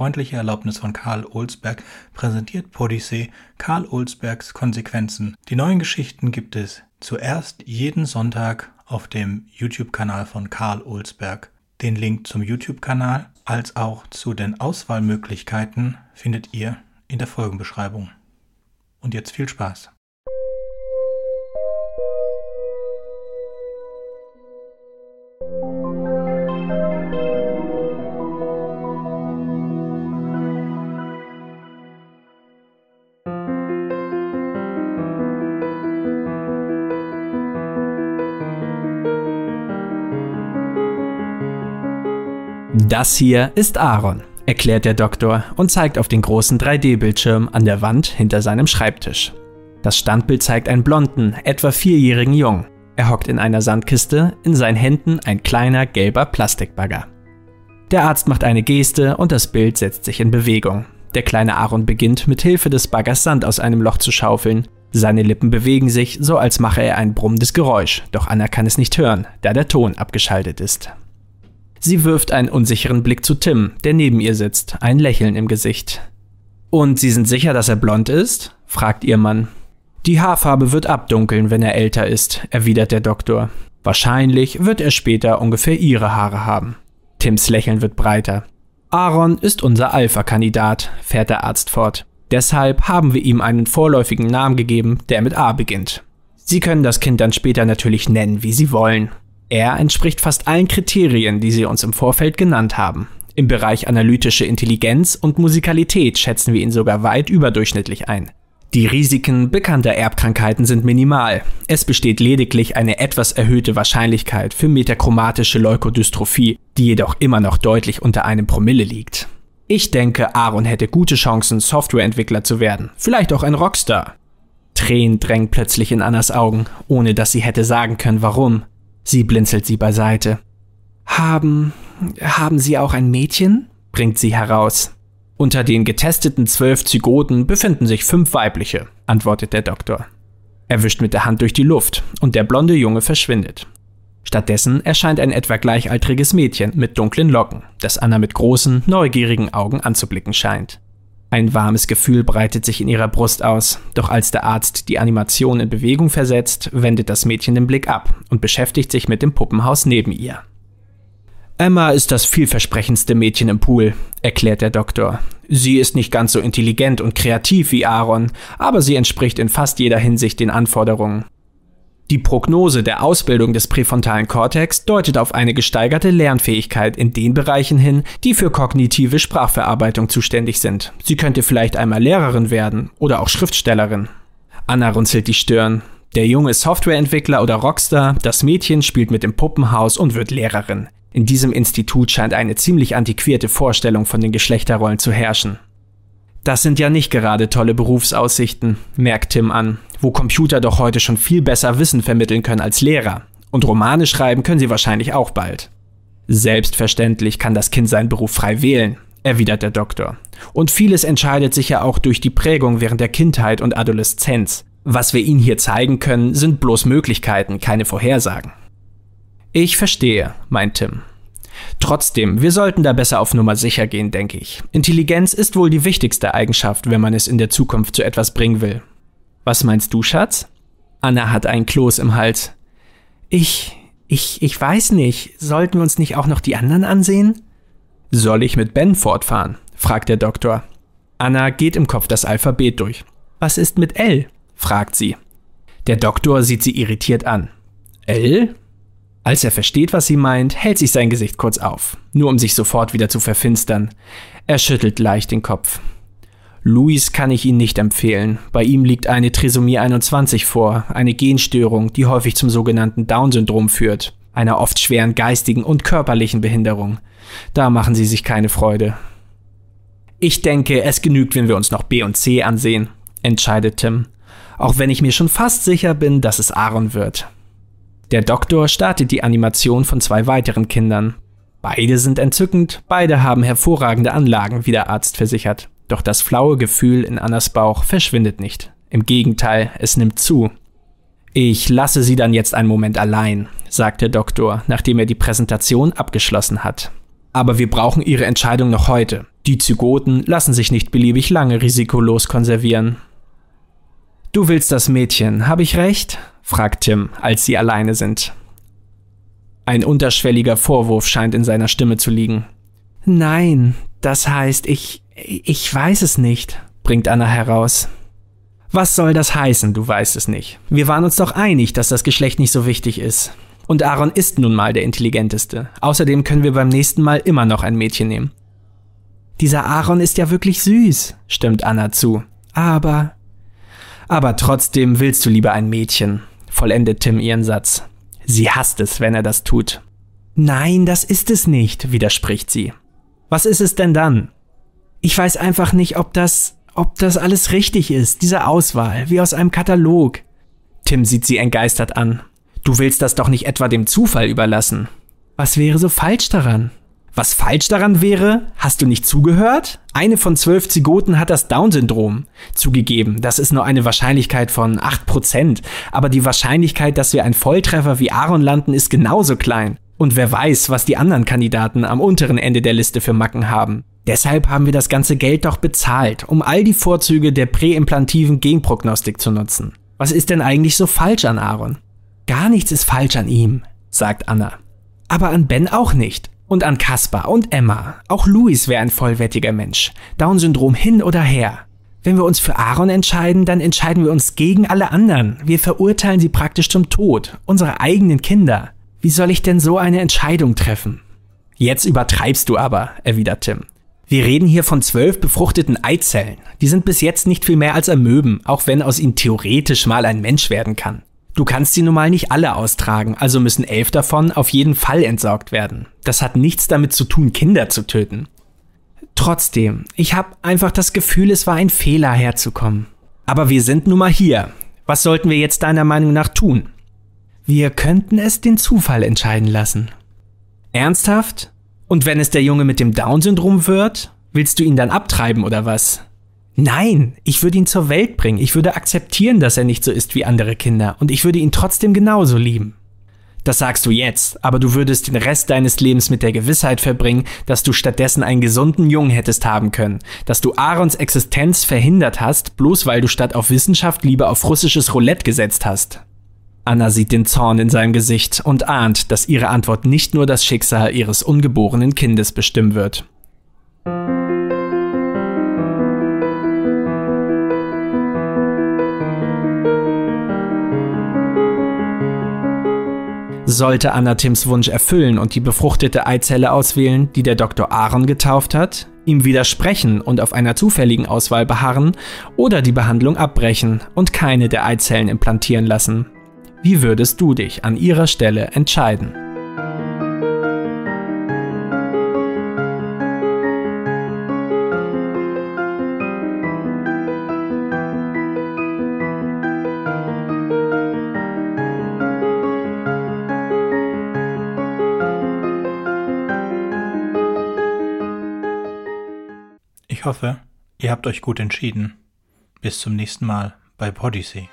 freundliche Erlaubnis von Karl Olsberg präsentiert Podyssee Karl Olsbergs Konsequenzen. Die neuen Geschichten gibt es zuerst jeden Sonntag auf dem YouTube-Kanal von Karl Olsberg. Den Link zum YouTube-Kanal als auch zu den Auswahlmöglichkeiten findet ihr in der Folgenbeschreibung. Und jetzt viel Spaß! Das hier ist Aaron, erklärt der Doktor und zeigt auf den großen 3D-Bildschirm an der Wand hinter seinem Schreibtisch. Das Standbild zeigt einen blonden, etwa vierjährigen Jungen. Er hockt in einer Sandkiste, in seinen Händen ein kleiner gelber Plastikbagger. Der Arzt macht eine Geste und das Bild setzt sich in Bewegung. Der kleine Aaron beginnt mit Hilfe des Baggers Sand aus einem Loch zu schaufeln. Seine Lippen bewegen sich, so als mache er ein brummendes Geräusch, doch Anna kann es nicht hören, da der Ton abgeschaltet ist. Sie wirft einen unsicheren Blick zu Tim, der neben ihr sitzt, ein Lächeln im Gesicht. Und Sie sind sicher, dass er blond ist? fragt ihr Mann. Die Haarfarbe wird abdunkeln, wenn er älter ist, erwidert der Doktor. Wahrscheinlich wird er später ungefähr ihre Haare haben. Tims Lächeln wird breiter. Aaron ist unser Alpha-Kandidat, fährt der Arzt fort. Deshalb haben wir ihm einen vorläufigen Namen gegeben, der mit A beginnt. Sie können das Kind dann später natürlich nennen, wie Sie wollen. Er entspricht fast allen Kriterien, die Sie uns im Vorfeld genannt haben. Im Bereich analytische Intelligenz und Musikalität schätzen wir ihn sogar weit überdurchschnittlich ein. Die Risiken bekannter Erbkrankheiten sind minimal. Es besteht lediglich eine etwas erhöhte Wahrscheinlichkeit für metachromatische Leukodystrophie, die jedoch immer noch deutlich unter einem Promille liegt. Ich denke, Aaron hätte gute Chancen, Softwareentwickler zu werden, vielleicht auch ein Rockstar. Tränen drängen plötzlich in Annas Augen, ohne dass sie hätte sagen können, warum. Sie blinzelt sie beiseite. Haben. haben Sie auch ein Mädchen? bringt sie heraus. Unter den getesteten zwölf Zygoten befinden sich fünf weibliche, antwortet der Doktor. Er wischt mit der Hand durch die Luft und der blonde Junge verschwindet. Stattdessen erscheint ein etwa gleichaltriges Mädchen mit dunklen Locken, das Anna mit großen, neugierigen Augen anzublicken scheint. Ein warmes Gefühl breitet sich in ihrer Brust aus, doch als der Arzt die Animation in Bewegung versetzt, wendet das Mädchen den Blick ab und beschäftigt sich mit dem Puppenhaus neben ihr. Emma ist das vielversprechendste Mädchen im Pool, erklärt der Doktor. Sie ist nicht ganz so intelligent und kreativ wie Aaron, aber sie entspricht in fast jeder Hinsicht den Anforderungen. Die Prognose der Ausbildung des präfrontalen Kortex deutet auf eine gesteigerte Lernfähigkeit in den Bereichen hin, die für kognitive Sprachverarbeitung zuständig sind. Sie könnte vielleicht einmal Lehrerin werden oder auch Schriftstellerin. Anna runzelt die Stirn. Der Junge Softwareentwickler oder Rockstar, das Mädchen spielt mit dem Puppenhaus und wird Lehrerin. In diesem Institut scheint eine ziemlich antiquierte Vorstellung von den Geschlechterrollen zu herrschen. Das sind ja nicht gerade tolle Berufsaussichten, merkt Tim an, wo Computer doch heute schon viel besser Wissen vermitteln können als Lehrer. Und Romane schreiben können sie wahrscheinlich auch bald. Selbstverständlich kann das Kind seinen Beruf frei wählen, erwidert der Doktor. Und vieles entscheidet sich ja auch durch die Prägung während der Kindheit und Adoleszenz. Was wir Ihnen hier zeigen können, sind bloß Möglichkeiten, keine Vorhersagen. Ich verstehe, meint Tim. Trotzdem, wir sollten da besser auf Nummer sicher gehen, denke ich. Intelligenz ist wohl die wichtigste Eigenschaft, wenn man es in der Zukunft zu etwas bringen will. Was meinst du, Schatz? Anna hat einen Kloß im Hals. Ich, ich, ich weiß nicht. Sollten wir uns nicht auch noch die anderen ansehen? Soll ich mit Ben fortfahren? fragt der Doktor. Anna geht im Kopf das Alphabet durch. Was ist mit L? fragt sie. Der Doktor sieht sie irritiert an. L? Als er versteht, was sie meint, hält sich sein Gesicht kurz auf, nur um sich sofort wieder zu verfinstern. Er schüttelt leicht den Kopf. Luis kann ich Ihnen nicht empfehlen. Bei ihm liegt eine Trisomie 21 vor, eine Genstörung, die häufig zum sogenannten Down-Syndrom führt, einer oft schweren geistigen und körperlichen Behinderung. Da machen Sie sich keine Freude. Ich denke, es genügt, wenn wir uns noch B und C ansehen, entscheidet Tim, auch wenn ich mir schon fast sicher bin, dass es Aaron wird. Der Doktor startet die Animation von zwei weiteren Kindern. Beide sind entzückend, beide haben hervorragende Anlagen, wie der Arzt versichert. Doch das flaue Gefühl in Annas Bauch verschwindet nicht. Im Gegenteil, es nimmt zu. Ich lasse Sie dann jetzt einen Moment allein, sagt der Doktor, nachdem er die Präsentation abgeschlossen hat. Aber wir brauchen Ihre Entscheidung noch heute. Die Zygoten lassen sich nicht beliebig lange risikolos konservieren. Du willst das Mädchen, habe ich recht? fragt Tim, als sie alleine sind. Ein unterschwelliger Vorwurf scheint in seiner Stimme zu liegen. Nein, das heißt, ich. ich weiß es nicht, bringt Anna heraus. Was soll das heißen, du weißt es nicht? Wir waren uns doch einig, dass das Geschlecht nicht so wichtig ist. Und Aaron ist nun mal der intelligenteste. Außerdem können wir beim nächsten Mal immer noch ein Mädchen nehmen. Dieser Aaron ist ja wirklich süß, stimmt Anna zu. Aber. Aber trotzdem willst du lieber ein Mädchen, vollendet Tim ihren Satz. Sie hasst es, wenn er das tut. Nein, das ist es nicht, widerspricht sie. Was ist es denn dann? Ich weiß einfach nicht, ob das, ob das alles richtig ist, diese Auswahl, wie aus einem Katalog. Tim sieht sie entgeistert an. Du willst das doch nicht etwa dem Zufall überlassen. Was wäre so falsch daran? Was falsch daran wäre? Hast du nicht zugehört? Eine von zwölf Zygoten hat das Down-Syndrom. Zugegeben, das ist nur eine Wahrscheinlichkeit von 8%, aber die Wahrscheinlichkeit, dass wir ein Volltreffer wie Aaron landen, ist genauso klein. Und wer weiß, was die anderen Kandidaten am unteren Ende der Liste für Macken haben. Deshalb haben wir das ganze Geld doch bezahlt, um all die Vorzüge der präimplantativen Genprognostik zu nutzen. Was ist denn eigentlich so falsch an Aaron? Gar nichts ist falsch an ihm, sagt Anna. Aber an Ben auch nicht. Und an Kaspar und Emma. Auch Louis wäre ein vollwertiger Mensch. Down-Syndrom hin oder her. Wenn wir uns für Aaron entscheiden, dann entscheiden wir uns gegen alle anderen. Wir verurteilen sie praktisch zum Tod. Unsere eigenen Kinder. Wie soll ich denn so eine Entscheidung treffen? Jetzt übertreibst du aber, erwidert Tim. Wir reden hier von zwölf befruchteten Eizellen. Die sind bis jetzt nicht viel mehr als Amöben, auch wenn aus ihnen theoretisch mal ein Mensch werden kann. Du kannst sie nun mal nicht alle austragen, also müssen elf davon auf jeden Fall entsorgt werden. Das hat nichts damit zu tun, Kinder zu töten. Trotzdem, ich habe einfach das Gefühl, es war ein Fehler herzukommen. Aber wir sind nun mal hier. Was sollten wir jetzt deiner Meinung nach tun? Wir könnten es den Zufall entscheiden lassen. Ernsthaft? Und wenn es der Junge mit dem Down-Syndrom wird, willst du ihn dann abtreiben oder was? Nein, ich würde ihn zur Welt bringen. Ich würde akzeptieren, dass er nicht so ist wie andere Kinder. Und ich würde ihn trotzdem genauso lieben. Das sagst du jetzt, aber du würdest den Rest deines Lebens mit der Gewissheit verbringen, dass du stattdessen einen gesunden Jungen hättest haben können, dass du Aarons Existenz verhindert hast, bloß weil du statt auf Wissenschaft lieber auf russisches Roulette gesetzt hast. Anna sieht den Zorn in seinem Gesicht und ahnt, dass ihre Antwort nicht nur das Schicksal ihres ungeborenen Kindes bestimmen wird. Sollte Anna Tims Wunsch erfüllen und die befruchtete Eizelle auswählen, die der Dr. Aaron getauft hat, ihm widersprechen und auf einer zufälligen Auswahl beharren oder die Behandlung abbrechen und keine der Eizellen implantieren lassen. Wie würdest du dich an ihrer Stelle entscheiden? Ich hoffe, ihr habt euch gut entschieden. Bis zum nächsten Mal bei Podyssey.